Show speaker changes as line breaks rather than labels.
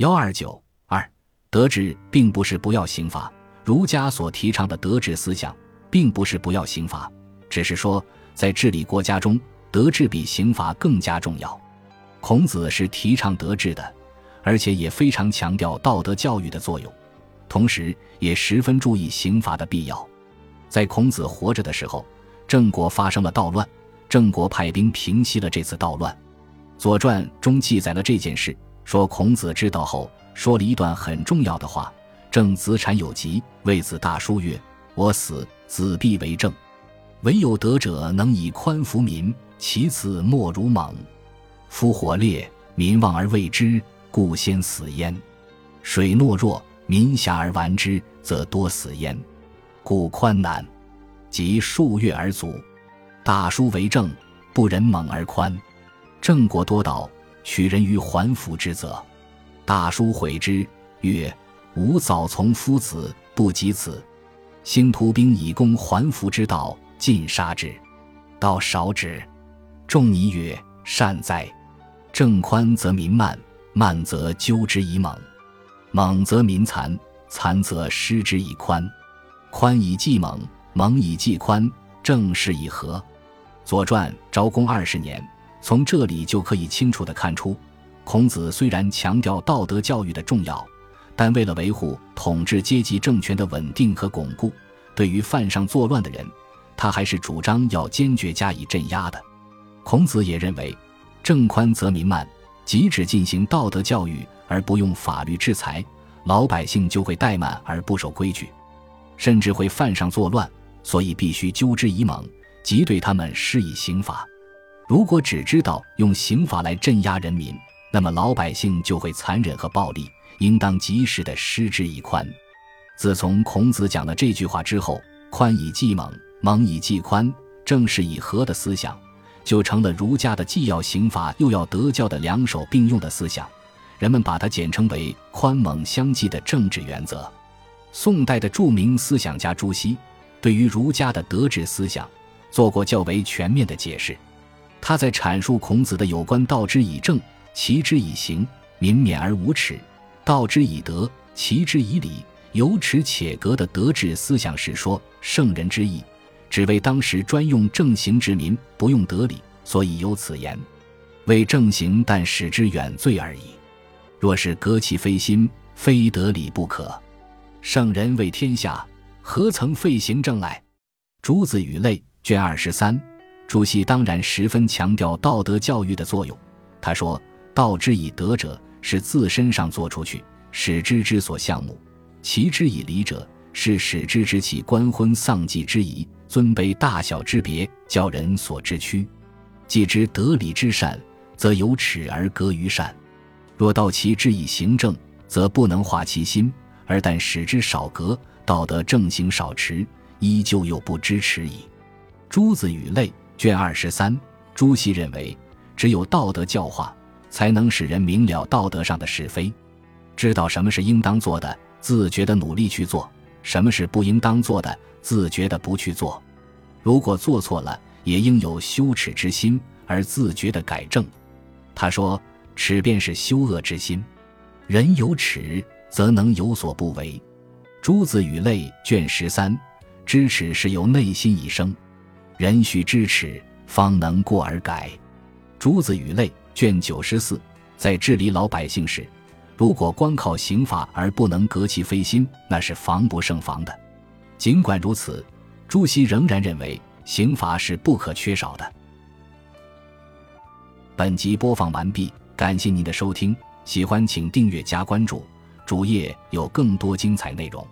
幺二九二，德治并不是不要刑罚，儒家所提倡的德治思想，并不是不要刑罚，只是说在治理国家中，德治比刑罚更加重要。孔子是提倡德治的，而且也非常强调道德教育的作用，同时也十分注意刑罚的必要。在孔子活着的时候，郑国发生了盗乱，郑国派兵平息了这次盗乱，《左传》中记载了这件事。说孔子知道后，说了一段很重要的话：“正子产有疾，谓子大叔曰：‘我死，子必为政。唯有德者能以宽服民，其次莫如猛。夫火烈，民望而畏之，故先死焉；水懦弱，民狭而玩之，则多死焉。故宽难，即数月而足。大叔为政，不忍猛而宽，郑国多道。”取人于还服之责，大叔悔之，曰：“吾早从夫子，不及此。兴徒兵以攻还服之道，尽杀之。道少止。仲尼曰：‘善哉！政宽则民慢，慢则纠之以猛，猛则民残，残则失之以宽。宽以济猛，猛以济宽，正是以和。’”《左传》昭公二十年。从这里就可以清楚地看出，孔子虽然强调道德教育的重要，但为了维护统治阶级政权的稳定和巩固，对于犯上作乱的人，他还是主张要坚决加以镇压的。孔子也认为，政宽则民慢，即使进行道德教育而不用法律制裁，老百姓就会怠慢而不守规矩，甚至会犯上作乱，所以必须纠之以猛，即对他们施以刑罚。如果只知道用刑法来镇压人民，那么老百姓就会残忍和暴力，应当及时的施之以宽。自从孔子讲了这句话之后，“宽以济猛，猛以济宽，正是以和”的思想，就成了儒家的既要刑罚又要德教的两手并用的思想。人们把它简称为“宽猛相济”的政治原则。宋代的著名思想家朱熹，对于儒家的德治思想，做过较为全面的解释。他在阐述孔子的有关“道之以政，齐之以刑，民免而无耻；道之以德，齐之以礼，有耻且格”的德治思想时说：“圣人之意，只为当时专用正刑之民，不用德理，所以有此言。为正刑，但使之远罪而已。若是革其非心，非德理不可。圣人为天下，何曾废行政来？”《朱子语类》卷二十三。朱熹当然十分强调道德教育的作用。他说：“道之以德者，是自身上做出去，使之之所向慕；其之以礼者，是使之知其官婚丧祭之仪，尊卑大小之别，教人所知屈。既知德礼之善，则有耻而格于善；若道其之以行政，则不能化其心，而但使之少格，道德正行少持，依旧又不知耻矣。”朱子语类。卷二十三，朱熹认为，只有道德教化，才能使人明了道德上的是非，知道什么是应当做的，自觉的努力去做；什么是不应当做的，自觉的不去做。如果做错了，也应有羞耻之心，而自觉的改正。他说：“耻便是羞恶之心，人有耻，则能有所不为。”朱子语类卷十三，知耻是由内心以生。人须知耻，方能过而改。朱子语类卷九十四，在治理老百姓时，如果光靠刑法而不能革其非心，那是防不胜防的。尽管如此，朱熹仍然认为刑罚是不可缺少的。本集播放完毕，感谢您的收听，喜欢请订阅加关注，主页有更多精彩内容。